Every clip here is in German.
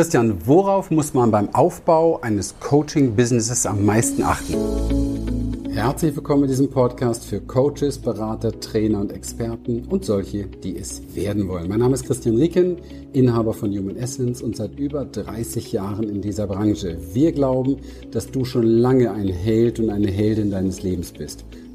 Christian, worauf muss man beim Aufbau eines Coaching-Businesses am meisten achten? Herzlich willkommen in diesem Podcast für Coaches, Berater, Trainer und Experten und solche, die es werden wollen. Mein Name ist Christian Rieken, Inhaber von Human Essence und seit über 30 Jahren in dieser Branche. Wir glauben, dass du schon lange ein Held und eine Heldin deines Lebens bist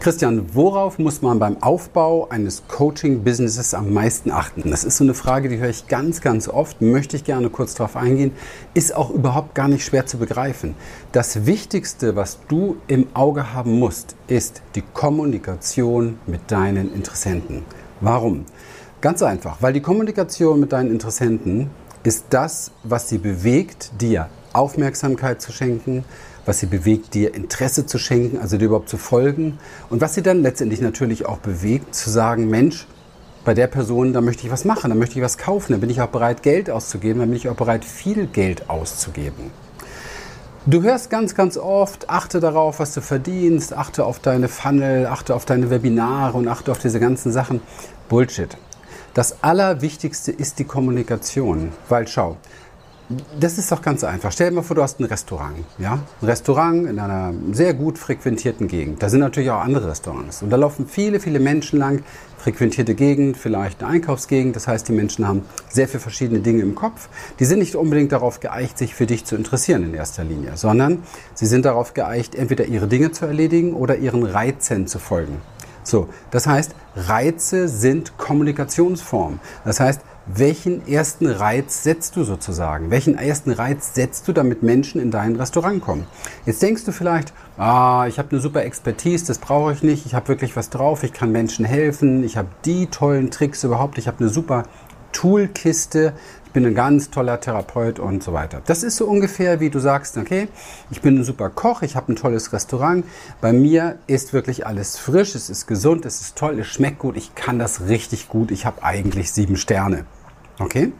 Christian, worauf muss man beim Aufbau eines Coaching-Businesses am meisten achten? Das ist so eine Frage, die höre ich ganz, ganz oft, möchte ich gerne kurz darauf eingehen, ist auch überhaupt gar nicht schwer zu begreifen. Das Wichtigste, was du im Auge haben musst, ist die Kommunikation mit deinen Interessenten. Warum? Ganz einfach, weil die Kommunikation mit deinen Interessenten ist das, was sie bewegt, dir Aufmerksamkeit zu schenken, was sie bewegt, dir Interesse zu schenken, also dir überhaupt zu folgen und was sie dann letztendlich natürlich auch bewegt, zu sagen, Mensch, bei der Person, da möchte ich was machen, da möchte ich was kaufen, da bin ich auch bereit, Geld auszugeben, da bin ich auch bereit, viel Geld auszugeben. Du hörst ganz, ganz oft, achte darauf, was du verdienst, achte auf deine Funnel, achte auf deine Webinare und achte auf diese ganzen Sachen. Bullshit. Das Allerwichtigste ist die Kommunikation, weil schau, das ist doch ganz einfach. Stell dir mal vor, du hast ein Restaurant. Ja? Ein Restaurant in einer sehr gut frequentierten Gegend. Da sind natürlich auch andere Restaurants. Und da laufen viele, viele Menschen lang. Frequentierte Gegend, vielleicht eine Einkaufsgegend. Das heißt, die Menschen haben sehr viele verschiedene Dinge im Kopf. Die sind nicht unbedingt darauf geeicht, sich für dich zu interessieren in erster Linie, sondern sie sind darauf geeicht, entweder ihre Dinge zu erledigen oder ihren Reizen zu folgen. So, das heißt, Reize sind Kommunikationsformen. Das heißt, welchen ersten Reiz setzt du sozusagen? Welchen ersten Reiz setzt du, damit Menschen in dein Restaurant kommen? Jetzt denkst du vielleicht, ah, ich habe eine super Expertise, das brauche ich nicht, ich habe wirklich was drauf, ich kann Menschen helfen, ich habe die tollen Tricks überhaupt, ich habe eine super Toolkiste, ich bin ein ganz toller Therapeut und so weiter. Das ist so ungefähr, wie du sagst, okay, ich bin ein super Koch, ich habe ein tolles Restaurant, bei mir ist wirklich alles frisch, es ist gesund, es ist toll, es schmeckt gut, ich kann das richtig gut, ich habe eigentlich sieben Sterne. Okay?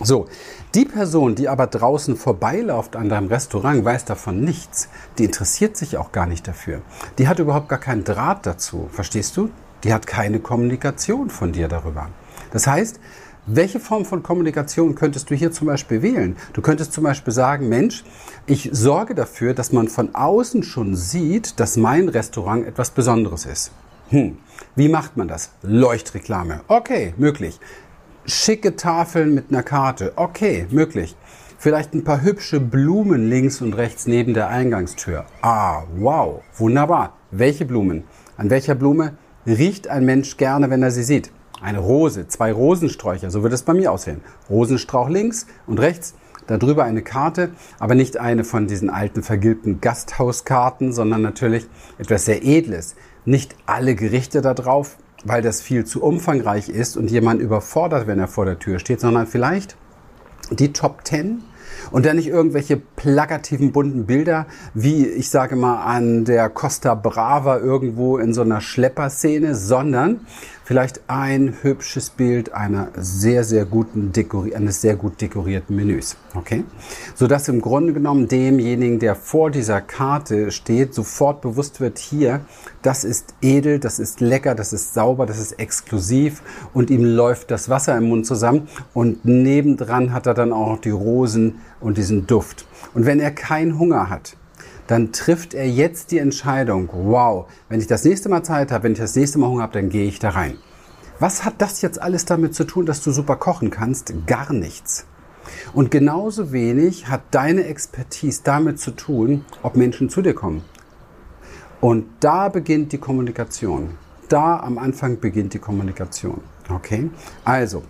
So, die Person, die aber draußen vorbeiläuft an deinem Restaurant, weiß davon nichts. Die interessiert sich auch gar nicht dafür. Die hat überhaupt gar keinen Draht dazu. Verstehst du? Die hat keine Kommunikation von dir darüber. Das heißt, welche Form von Kommunikation könntest du hier zum Beispiel wählen? Du könntest zum Beispiel sagen, Mensch, ich sorge dafür, dass man von außen schon sieht, dass mein Restaurant etwas Besonderes ist. Hm, wie macht man das? Leuchtreklame. Okay, möglich. Schicke Tafeln mit einer Karte. Okay, möglich. Vielleicht ein paar hübsche Blumen links und rechts neben der Eingangstür. Ah, wow, wunderbar. Welche Blumen? An welcher Blume riecht ein Mensch gerne, wenn er sie sieht? Eine Rose, zwei Rosensträucher, so wird es bei mir aussehen. Rosenstrauch links und rechts, darüber eine Karte, aber nicht eine von diesen alten vergilbten Gasthauskarten, sondern natürlich etwas sehr Edles. Nicht alle Gerichte da drauf, weil das viel zu umfangreich ist und jemand überfordert, wenn er vor der Tür steht, sondern vielleicht die Top 10 und dann nicht irgendwelche plakativen bunten Bilder, wie ich sage mal an der Costa Brava irgendwo in so einer Schlepperszene, sondern vielleicht ein hübsches Bild einer sehr, sehr guten Dekori eines sehr gut dekorierten Menüs. Okay? Sodass im Grunde genommen demjenigen, der vor dieser Karte steht, sofort bewusst wird, hier, das ist edel, das ist lecker, das ist sauber, das ist exklusiv und ihm läuft das Wasser im Mund zusammen und nebendran hat er dann auch noch die Rosen und diesen Duft. Und wenn er keinen Hunger hat, dann trifft er jetzt die Entscheidung, wow, wenn ich das nächste Mal Zeit habe, wenn ich das nächste Mal Hunger habe, dann gehe ich da rein. Was hat das jetzt alles damit zu tun, dass du super kochen kannst? Gar nichts. Und genauso wenig hat deine Expertise damit zu tun, ob Menschen zu dir kommen. Und da beginnt die Kommunikation. Da am Anfang beginnt die Kommunikation. Okay? Also,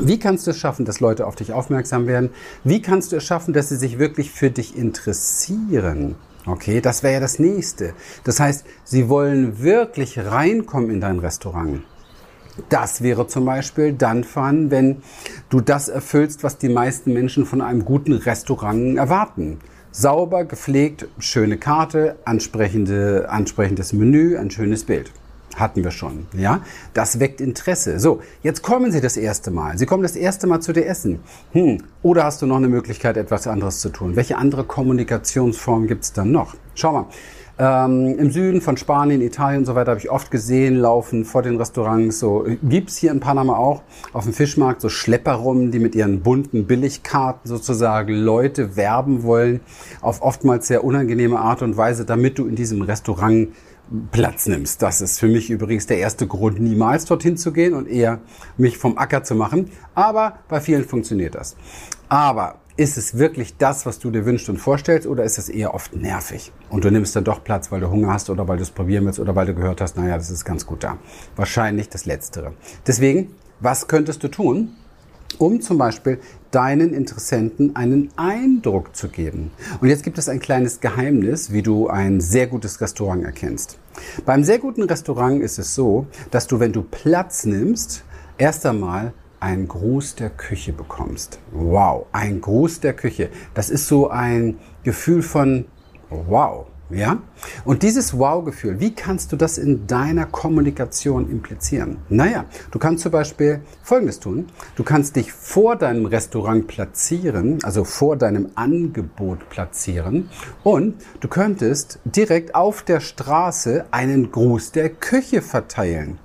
wie kannst du es schaffen, dass Leute auf dich aufmerksam werden? Wie kannst du es schaffen, dass sie sich wirklich für dich interessieren? Okay, das wäre ja das nächste. Das heißt, sie wollen wirklich reinkommen in dein Restaurant. Das wäre zum Beispiel dann fun, wenn du das erfüllst, was die meisten Menschen von einem guten Restaurant erwarten. Sauber, gepflegt, schöne Karte, ansprechende, ansprechendes Menü, ein schönes Bild. Hatten wir schon, ja? Das weckt Interesse. So, jetzt kommen Sie das erste Mal. Sie kommen das erste Mal zu dir essen. Hm, oder hast du noch eine Möglichkeit, etwas anderes zu tun? Welche andere Kommunikationsform gibt es dann noch? Schau mal. Ähm, Im Süden von Spanien, Italien und so weiter habe ich oft gesehen, laufen vor den Restaurants. So gibt's hier in Panama auch auf dem Fischmarkt so Schlepper rum, die mit ihren bunten Billigkarten sozusagen Leute werben wollen, auf oftmals sehr unangenehme Art und Weise, damit du in diesem Restaurant Platz nimmst. Das ist für mich übrigens der erste Grund, niemals dorthin zu gehen und eher mich vom Acker zu machen. Aber bei vielen funktioniert das. Aber ist es wirklich das, was du dir wünschst und vorstellst, oder ist es eher oft nervig? Und du nimmst dann doch Platz, weil du Hunger hast oder weil du es probieren willst oder weil du gehört hast, naja, das ist ganz gut da. Wahrscheinlich das Letztere. Deswegen, was könntest du tun, um zum Beispiel deinen Interessenten einen Eindruck zu geben. Und jetzt gibt es ein kleines Geheimnis, wie du ein sehr gutes Restaurant erkennst. Beim sehr guten Restaurant ist es so, dass du, wenn du Platz nimmst, erst einmal einen Gruß der Küche bekommst. Wow, ein Gruß der Küche. Das ist so ein Gefühl von wow. Ja? Und dieses Wow-Gefühl, wie kannst du das in deiner Kommunikation implizieren? Naja, du kannst zum Beispiel Folgendes tun. Du kannst dich vor deinem Restaurant platzieren, also vor deinem Angebot platzieren und du könntest direkt auf der Straße einen Gruß der Küche verteilen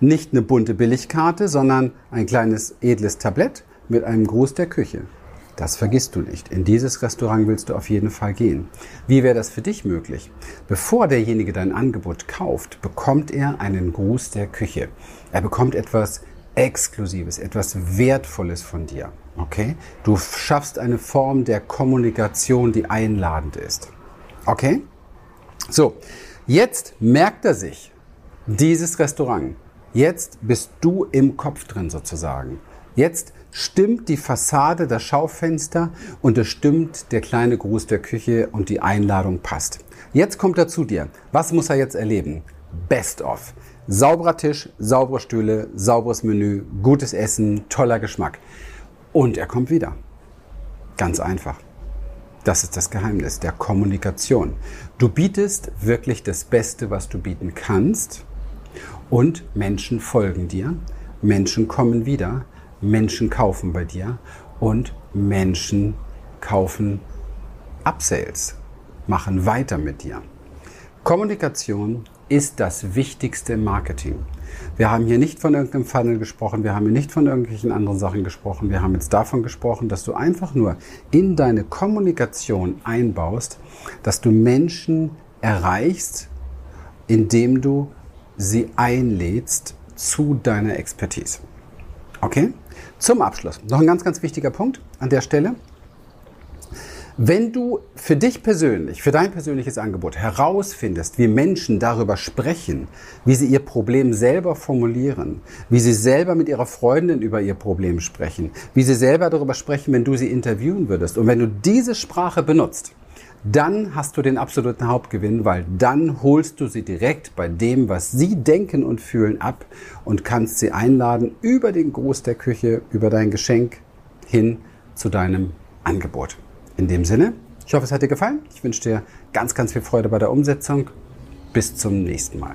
nicht eine bunte Billigkarte, sondern ein kleines edles Tablett mit einem Gruß der Küche. Das vergisst du nicht. In dieses Restaurant willst du auf jeden Fall gehen. Wie wäre das für dich möglich? Bevor derjenige dein Angebot kauft, bekommt er einen Gruß der Küche. Er bekommt etwas Exklusives, etwas Wertvolles von dir. Okay? Du schaffst eine Form der Kommunikation, die einladend ist. Okay? So, jetzt merkt er sich dieses Restaurant. Jetzt bist du im Kopf drin sozusagen. Jetzt stimmt die Fassade, das Schaufenster und es stimmt der kleine Gruß der Küche und die Einladung passt. Jetzt kommt er zu dir. Was muss er jetzt erleben? Best of. Sauberer Tisch, saubere Stühle, sauberes Menü, gutes Essen, toller Geschmack. Und er kommt wieder. Ganz einfach. Das ist das Geheimnis der Kommunikation. Du bietest wirklich das Beste, was du bieten kannst und Menschen folgen dir, Menschen kommen wieder, Menschen kaufen bei dir und Menschen kaufen Upsales, machen weiter mit dir. Kommunikation ist das Wichtigste im Marketing. Wir haben hier nicht von irgendeinem Funnel gesprochen, wir haben hier nicht von irgendwelchen anderen Sachen gesprochen, wir haben jetzt davon gesprochen, dass du einfach nur in deine Kommunikation einbaust, dass du Menschen erreichst, indem du sie einlädst zu deiner Expertise. Okay? Zum Abschluss. Noch ein ganz, ganz wichtiger Punkt an der Stelle. Wenn du für dich persönlich, für dein persönliches Angebot herausfindest, wie Menschen darüber sprechen, wie sie ihr Problem selber formulieren, wie sie selber mit ihrer Freundin über ihr Problem sprechen, wie sie selber darüber sprechen, wenn du sie interviewen würdest, und wenn du diese Sprache benutzt, dann hast du den absoluten Hauptgewinn, weil dann holst du sie direkt bei dem, was sie denken und fühlen, ab und kannst sie einladen über den Gruß der Küche, über dein Geschenk hin zu deinem Angebot. In dem Sinne, ich hoffe, es hat dir gefallen. Ich wünsche dir ganz, ganz viel Freude bei der Umsetzung. Bis zum nächsten Mal.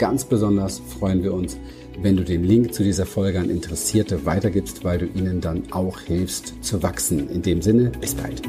Ganz besonders freuen wir uns, wenn du den Link zu dieser Folge an Interessierte weitergibst, weil du ihnen dann auch hilfst zu wachsen. In dem Sinne, bis bald.